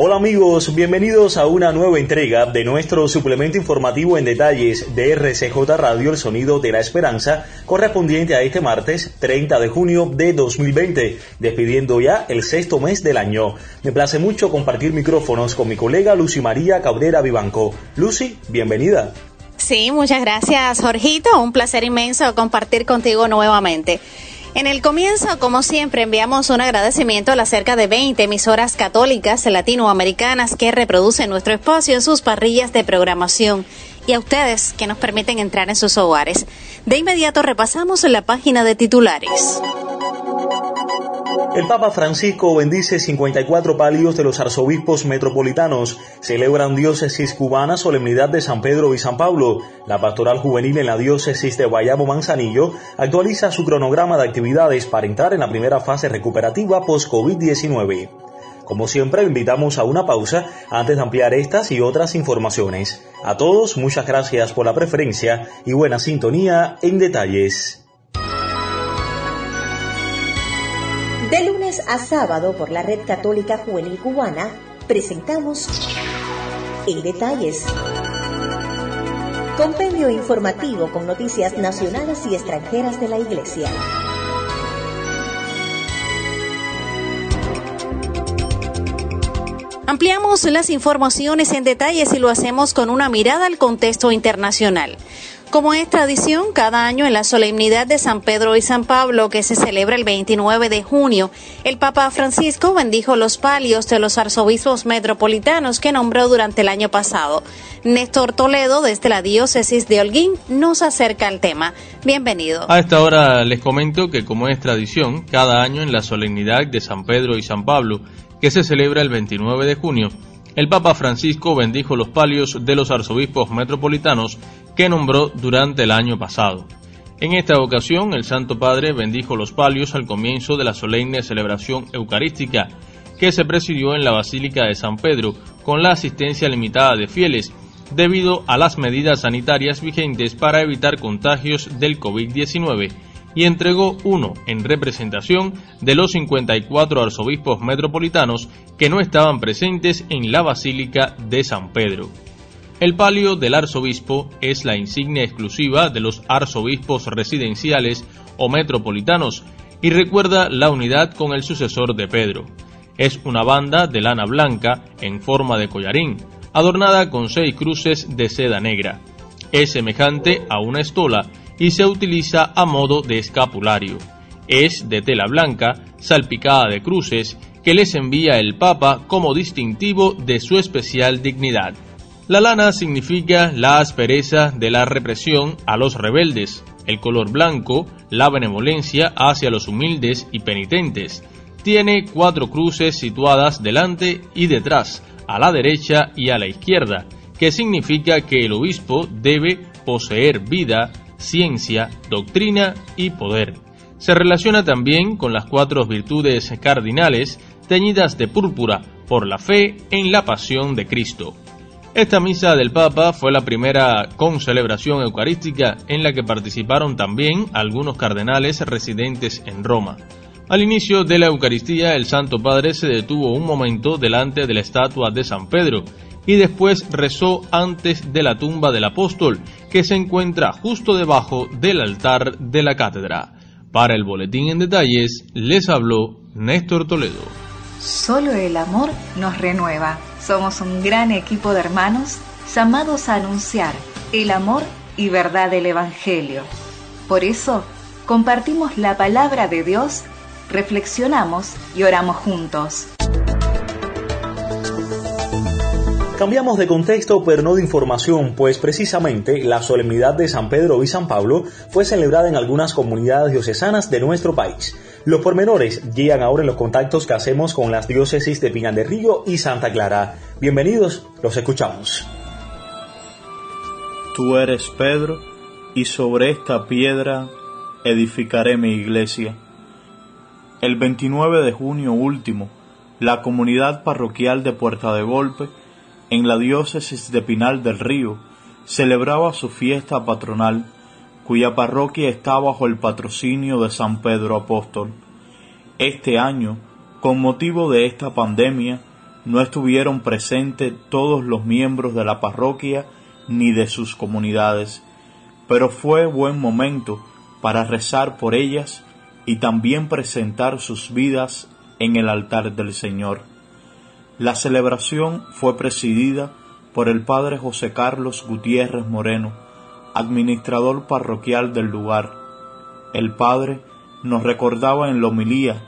Hola amigos, bienvenidos a una nueva entrega de nuestro suplemento informativo en detalles de RCJ Radio El Sonido de la Esperanza, correspondiente a este martes 30 de junio de 2020, despidiendo ya el sexto mes del año. Me place mucho compartir micrófonos con mi colega Lucy María Cabrera Vivanco. Lucy, bienvenida. Sí, muchas gracias Jorgito, un placer inmenso compartir contigo nuevamente. En el comienzo, como siempre, enviamos un agradecimiento a las cerca de 20 emisoras católicas latinoamericanas que reproducen nuestro espacio en sus parrillas de programación y a ustedes que nos permiten entrar en sus hogares. De inmediato repasamos la página de titulares. El Papa Francisco bendice 54 palios de los arzobispos metropolitanos. Celebran diócesis cubana solemnidad de San Pedro y San Pablo. La pastoral juvenil en la diócesis de Guayabo Manzanillo actualiza su cronograma de actividades para entrar en la primera fase recuperativa post-COVID-19. Como siempre, invitamos a una pausa antes de ampliar estas y otras informaciones. A todos, muchas gracias por la preferencia y buena sintonía en detalles. De lunes a sábado por la Red Católica Juvenil Cubana presentamos En Detalles. Compendio informativo con noticias nacionales y extranjeras de la Iglesia. Ampliamos las informaciones en detalles y lo hacemos con una mirada al contexto internacional. Como es tradición, cada año en la solemnidad de San Pedro y San Pablo, que se celebra el 29 de junio, el Papa Francisco bendijo los palios de los arzobispos metropolitanos que nombró durante el año pasado. Néstor Toledo, desde la diócesis de Holguín, nos acerca al tema. Bienvenido. A esta hora les comento que, como es tradición, cada año en la solemnidad de San Pedro y San Pablo, que se celebra el 29 de junio, el Papa Francisco bendijo los palios de los arzobispos metropolitanos que nombró durante el año pasado. En esta ocasión, el Santo Padre bendijo los palios al comienzo de la solemne celebración eucarística que se presidió en la Basílica de San Pedro con la asistencia limitada de fieles debido a las medidas sanitarias vigentes para evitar contagios del COVID-19 y entregó uno en representación de los 54 arzobispos metropolitanos que no estaban presentes en la Basílica de San Pedro. El palio del arzobispo es la insignia exclusiva de los arzobispos residenciales o metropolitanos y recuerda la unidad con el sucesor de Pedro. Es una banda de lana blanca en forma de collarín, adornada con seis cruces de seda negra. Es semejante a una estola y se utiliza a modo de escapulario. Es de tela blanca, salpicada de cruces, que les envía el Papa como distintivo de su especial dignidad. La lana significa la aspereza de la represión a los rebeldes, el color blanco, la benevolencia hacia los humildes y penitentes. Tiene cuatro cruces situadas delante y detrás, a la derecha y a la izquierda, que significa que el obispo debe poseer vida, ciencia, doctrina y poder. Se relaciona también con las cuatro virtudes cardinales teñidas de púrpura por la fe en la pasión de Cristo. Esta misa del Papa fue la primera con celebración eucarística en la que participaron también algunos cardenales residentes en Roma. Al inicio de la Eucaristía, el Santo Padre se detuvo un momento delante de la estatua de San Pedro y después rezó antes de la tumba del apóstol, que se encuentra justo debajo del altar de la cátedra. Para el boletín en detalles, les habló Néstor Toledo. Solo el amor nos renueva. Somos un gran equipo de hermanos llamados a anunciar el amor y verdad del Evangelio. Por eso, compartimos la palabra de Dios, reflexionamos y oramos juntos. Cambiamos de contexto, pero no de información, pues precisamente la solemnidad de San Pedro y San Pablo fue celebrada en algunas comunidades diocesanas de nuestro país. Los pormenores llegan ahora en los contactos que hacemos con las diócesis de Pinar de Río y Santa Clara. Bienvenidos, los escuchamos. Tú eres Pedro, y sobre esta piedra edificaré mi iglesia. El 29 de junio último, la comunidad parroquial de Puerta de Golpe, en la diócesis de Pinal del Río, celebraba su fiesta patronal, cuya parroquia está bajo el patrocinio de San Pedro Apóstol. Este año, con motivo de esta pandemia, no estuvieron presentes todos los miembros de la parroquia ni de sus comunidades, pero fue buen momento para rezar por ellas y también presentar sus vidas en el altar del Señor. La celebración fue presidida por el padre José Carlos Gutiérrez Moreno, administrador parroquial del lugar. El padre nos recordaba en la homilía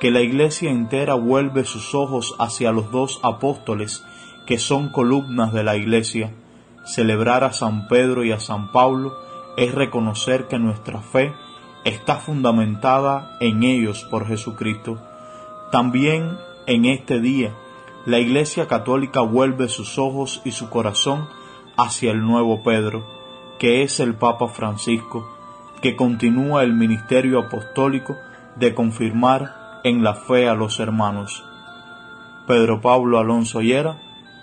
que la iglesia entera vuelve sus ojos hacia los dos apóstoles que son columnas de la iglesia. Celebrar a San Pedro y a San Pablo es reconocer que nuestra fe está fundamentada en ellos por Jesucristo. También en este día, la Iglesia Católica vuelve sus ojos y su corazón hacia el nuevo Pedro, que es el Papa Francisco, que continúa el ministerio apostólico de confirmar en la fe a los hermanos. Pedro Pablo Alonso Yera,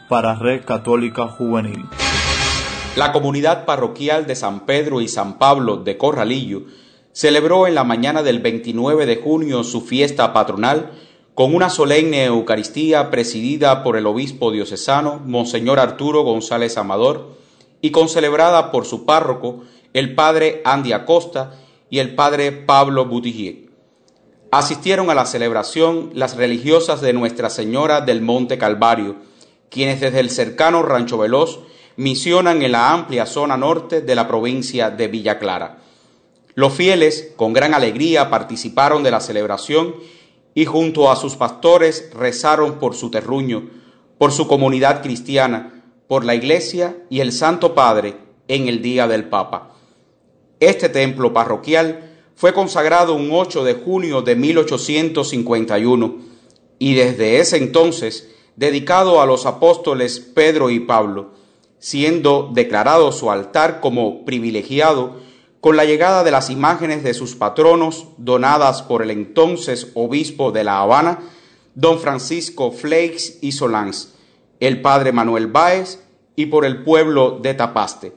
para Red Católica Juvenil. La comunidad parroquial de San Pedro y San Pablo de Corralillo celebró en la mañana del 29 de junio su fiesta patronal con una solemne Eucaristía presidida por el obispo diocesano, Monseñor Arturo González Amador, y concelebrada por su párroco, el padre Andy Acosta y el padre Pablo Butigier. Asistieron a la celebración las religiosas de Nuestra Señora del Monte Calvario, quienes desde el cercano Rancho Veloz misionan en la amplia zona norte de la provincia de Villa Clara. Los fieles, con gran alegría, participaron de la celebración y junto a sus pastores rezaron por su terruño, por su comunidad cristiana, por la Iglesia y el Santo Padre en el Día del Papa. Este templo parroquial fue consagrado un 8 de junio de 1851 y desde ese entonces dedicado a los apóstoles Pedro y Pablo, siendo declarado su altar como privilegiado con la llegada de las imágenes de sus patronos donadas por el entonces obispo de La Habana, don Francisco Flakes y Solans, el padre Manuel Báez y por el pueblo de Tapaste.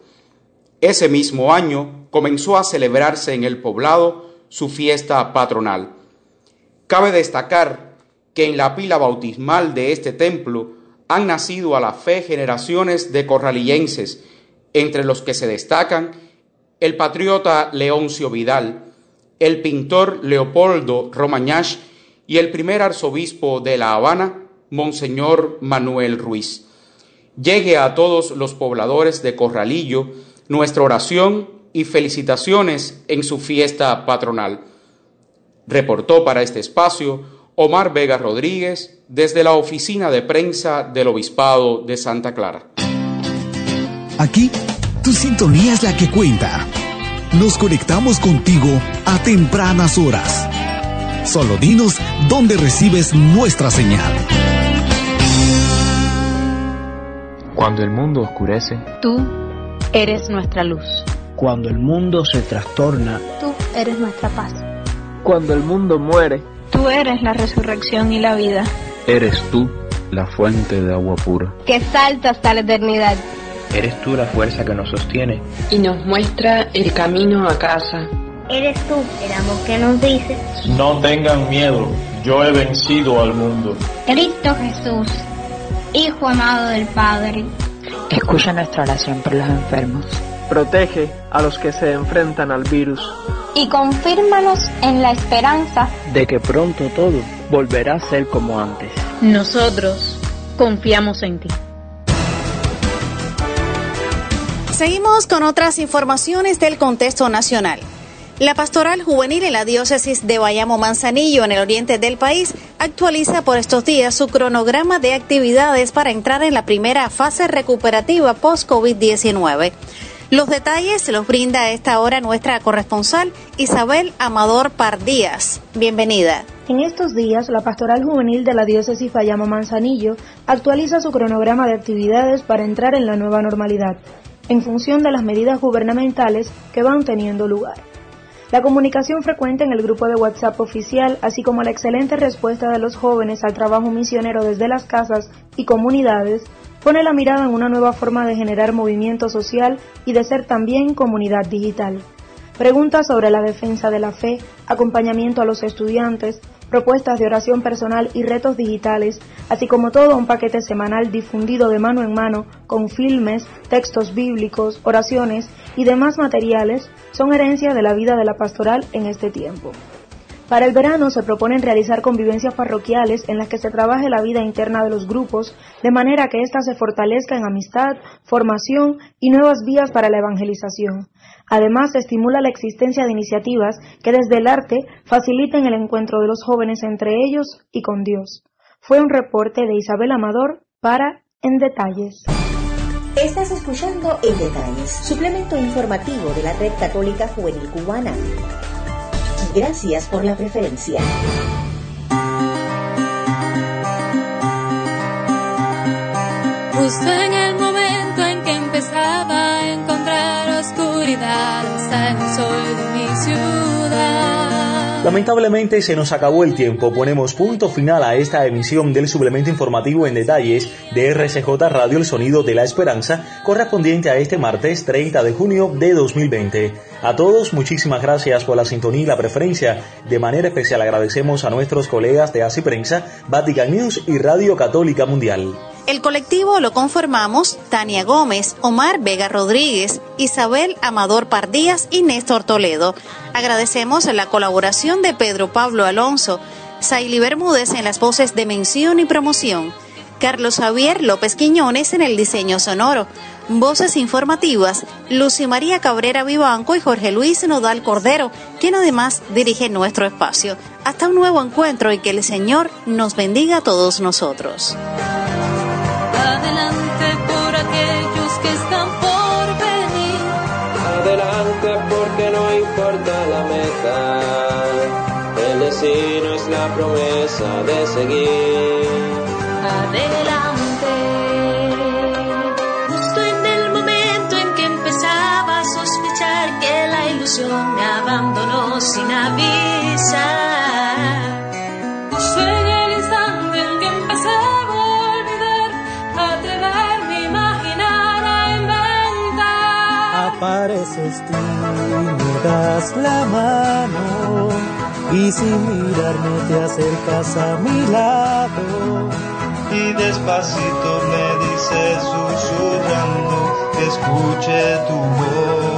Ese mismo año comenzó a celebrarse en el poblado su fiesta patronal. Cabe destacar que en la pila bautismal de este templo han nacido a la fe generaciones de corralillenses, entre los que se destacan el patriota Leoncio Vidal, el pintor Leopoldo Romañash y el primer arzobispo de La Habana, Monseñor Manuel Ruiz. Llegue a todos los pobladores de Corralillo nuestra oración y felicitaciones en su fiesta patronal. Reportó para este espacio Omar Vega Rodríguez, desde la oficina de prensa del Obispado de Santa Clara. Aquí, tu sintonía es la que cuenta. Nos conectamos contigo a tempranas horas. Solo dinos dónde recibes nuestra señal. Cuando el mundo oscurece, tú eres nuestra luz. Cuando el mundo se trastorna, tú eres nuestra paz. Cuando el mundo muere, Tú eres la resurrección y la vida. Eres tú la fuente de agua pura. Que salta hasta la eternidad. Eres tú la fuerza que nos sostiene. Y nos muestra el camino a casa. Eres tú el amor que nos dice. No tengan miedo, yo he vencido al mundo. Cristo Jesús, Hijo amado del Padre. Escucha nuestra oración por los enfermos. Protege a los que se enfrentan al virus y confírmanos en la esperanza de que pronto todo volverá a ser como antes. Nosotros confiamos en ti. Seguimos con otras informaciones del contexto nacional. La pastoral juvenil en la diócesis de Bayamo Manzanillo, en el oriente del país, actualiza por estos días su cronograma de actividades para entrar en la primera fase recuperativa post-COVID-19. Los detalles se los brinda a esta hora nuestra corresponsal Isabel Amador Pardías. Bienvenida. En estos días, la Pastoral Juvenil de la Diócesis Fayamo Manzanillo actualiza su cronograma de actividades para entrar en la nueva normalidad. En función de las medidas gubernamentales que van teniendo lugar. La comunicación frecuente en el grupo de WhatsApp oficial, así como la excelente respuesta de los jóvenes al trabajo misionero desde las casas y comunidades, pone la mirada en una nueva forma de generar movimiento social y de ser también comunidad digital. Preguntas sobre la defensa de la fe, acompañamiento a los estudiantes, propuestas de oración personal y retos digitales, así como todo un paquete semanal difundido de mano en mano con filmes, textos bíblicos, oraciones y demás materiales, son herencia de la vida de la pastoral en este tiempo. Para el verano se proponen realizar convivencias parroquiales en las que se trabaje la vida interna de los grupos, de manera que ésta se fortalezca en amistad, formación y nuevas vías para la evangelización. Además, se estimula la existencia de iniciativas que desde el arte faciliten el encuentro de los jóvenes entre ellos y con Dios. Fue un reporte de Isabel Amador para En Detalles. Estás escuchando En Detalles, suplemento informativo de la Red Católica Juvenil Cubana. Gracias por la preferencia. Justo en el Lamentablemente se nos acabó el tiempo. Ponemos punto final a esta emisión del suplemento informativo en detalles de RCJ Radio El Sonido de la Esperanza, correspondiente a este martes 30 de junio de 2020. A todos, muchísimas gracias por la sintonía y la preferencia. De manera especial agradecemos a nuestros colegas de ACI Prensa, Vatican News y Radio Católica Mundial. El colectivo lo conformamos Tania Gómez, Omar Vega Rodríguez, Isabel Amador Pardías y Néstor Toledo. Agradecemos la colaboración de Pedro Pablo Alonso, Saily Bermúdez en las voces de mención y promoción, Carlos Javier López Quiñones en el diseño sonoro, voces informativas, Lucy María Cabrera Vivanco y Jorge Luis Nodal Cordero, quien además dirige nuestro espacio. Hasta un nuevo encuentro y que el Señor nos bendiga a todos nosotros. Adelante por aquellos que están por venir. Adelante porque no importa la meta. El destino es la promesa de seguir. Adelante. Apareces tú me das la mano. Y sin mirarme te acercas a mi lado. Y despacito me dices susurrando que escuche tu voz